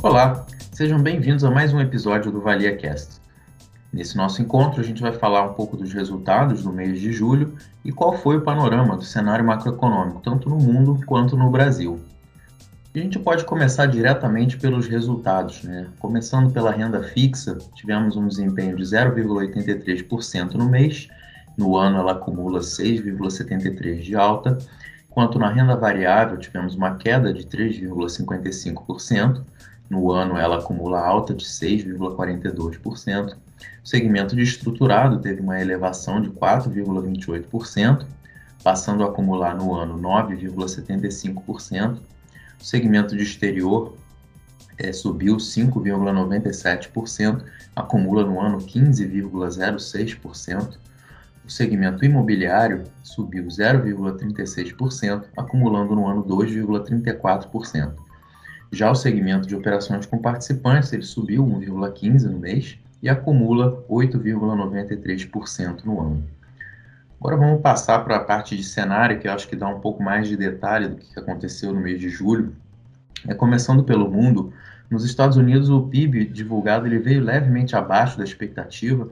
Olá, sejam bem-vindos a mais um episódio do Valia Cast. Nesse nosso encontro, a gente vai falar um pouco dos resultados do mês de julho e qual foi o panorama do cenário macroeconômico, tanto no mundo quanto no Brasil. A gente pode começar diretamente pelos resultados, né? Começando pela renda fixa, tivemos um desempenho de 0,83% no mês, no ano ela acumula 6,73% de alta, enquanto na renda variável tivemos uma queda de 3,55%, no ano, ela acumula alta de 6,42%. O segmento de estruturado teve uma elevação de 4,28%, passando a acumular no ano 9,75%. O segmento de exterior é, subiu 5,97%, acumula no ano 15,06%. O segmento imobiliário subiu 0,36%, acumulando no ano 2,34%. Já o segmento de operações com participantes, ele subiu 1,15% no mês e acumula 8,93% no ano. Agora vamos passar para a parte de cenário, que eu acho que dá um pouco mais de detalhe do que aconteceu no mês de julho. É, começando pelo mundo, nos Estados Unidos o PIB divulgado ele veio levemente abaixo da expectativa.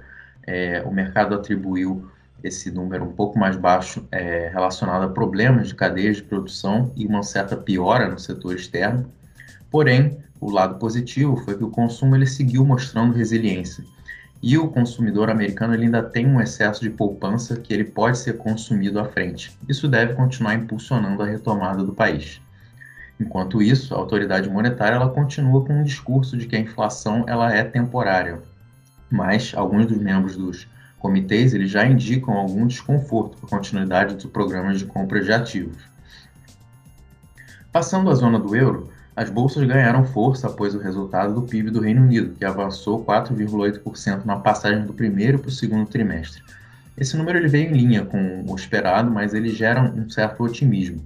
É, o mercado atribuiu esse número um pouco mais baixo é, relacionado a problemas de cadeias de produção e uma certa piora no setor externo. Porém, o lado positivo foi que o consumo ele seguiu mostrando resiliência. E o consumidor americano ele ainda tem um excesso de poupança que ele pode ser consumido à frente. Isso deve continuar impulsionando a retomada do país. Enquanto isso, a autoridade monetária ela continua com um discurso de que a inflação ela é temporária. Mas alguns dos membros dos comitês eles já indicam algum desconforto com a continuidade dos programas de compra de ativos. Passando à zona do euro, as bolsas ganharam força após o resultado do PIB do Reino Unido, que avançou 4,8% na passagem do primeiro para o segundo trimestre. Esse número ele veio em linha com o esperado, mas ele gera um certo otimismo.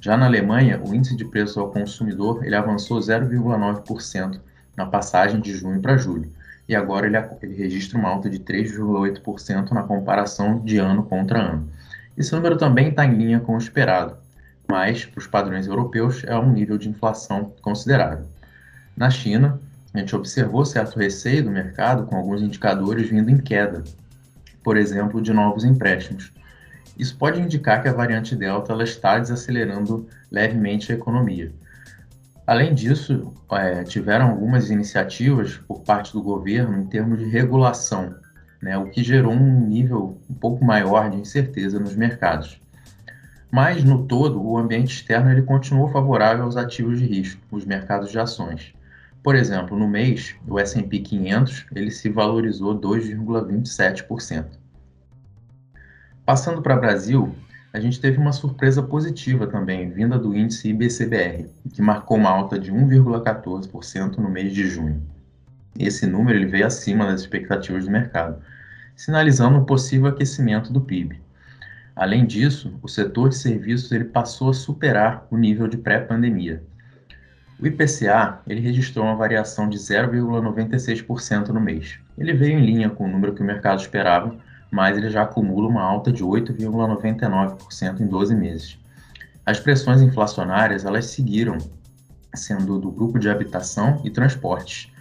Já na Alemanha, o índice de preço ao consumidor ele avançou 0,9% na passagem de junho para julho, e agora ele, ele registra uma alta de 3,8% na comparação de ano contra ano. Esse número também está em linha com o esperado, mas para os padrões europeus é um nível de inflação considerável. Na China, a gente observou certo receio do mercado com alguns indicadores vindo em queda, por exemplo, de novos empréstimos. Isso pode indicar que a variante Delta ela está desacelerando levemente a economia. Além disso, é, tiveram algumas iniciativas por parte do governo em termos de regulação, né, o que gerou um nível um pouco maior de incerteza nos mercados. Mas, no todo, o ambiente externo ele continuou favorável aos ativos de risco, os mercados de ações. Por exemplo, no mês, o S&P 500 ele se valorizou 2,27%. Passando para o Brasil, a gente teve uma surpresa positiva também, vinda do índice IBCBR, que marcou uma alta de 1,14% no mês de junho. Esse número ele veio acima das expectativas do mercado, sinalizando um possível aquecimento do PIB. Além disso, o setor de serviços ele passou a superar o nível de pré-pandemia. O IPCA ele registrou uma variação de 0,96% no mês. Ele veio em linha com o número que o mercado esperava, mas ele já acumula uma alta de 8,99% em 12 meses. As pressões inflacionárias elas seguiram sendo do grupo de habitação e transportes,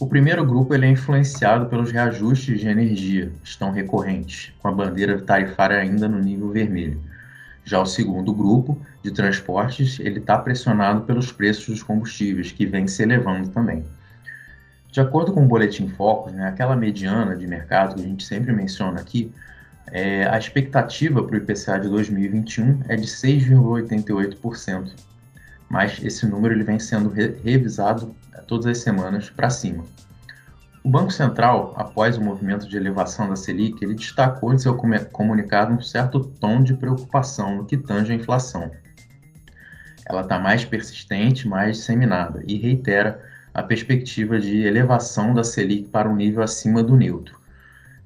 o primeiro grupo ele é influenciado pelos reajustes de energia, estão recorrentes, com a bandeira tarifária ainda no nível vermelho. Já o segundo grupo, de transportes, ele está pressionado pelos preços dos combustíveis, que vem se elevando também. De acordo com o Boletim Focus, né, aquela mediana de mercado que a gente sempre menciona aqui, é, a expectativa para o IPCA de 2021 é de 6,88%, mas esse número ele vem sendo re revisado é, todas as semanas para cima. O Banco Central, após o movimento de elevação da Selic, ele destacou em seu comunicado um certo tom de preocupação no que tange a inflação. Ela está mais persistente, mais disseminada e reitera a perspectiva de elevação da Selic para um nível acima do neutro.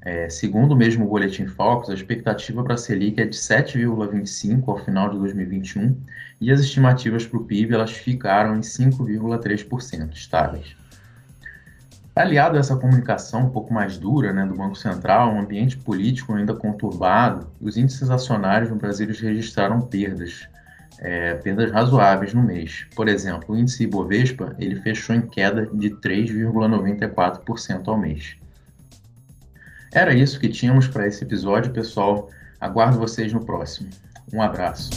É, segundo o mesmo Boletim Focus, a expectativa para a Selic é de 7,25 ao final de 2021 e as estimativas para o PIB elas ficaram em 5,3% estáveis. Aliado a essa comunicação um pouco mais dura né, do Banco Central, um ambiente político ainda conturbado, os índices acionários no Brasil registraram perdas. é, perdas razoáveis no mês. Por exemplo, o índice Ibovespa ele fechou em queda de 3,94% ao mês. Era isso que tínhamos para esse episódio, pessoal. Aguardo vocês no próximo. Um abraço.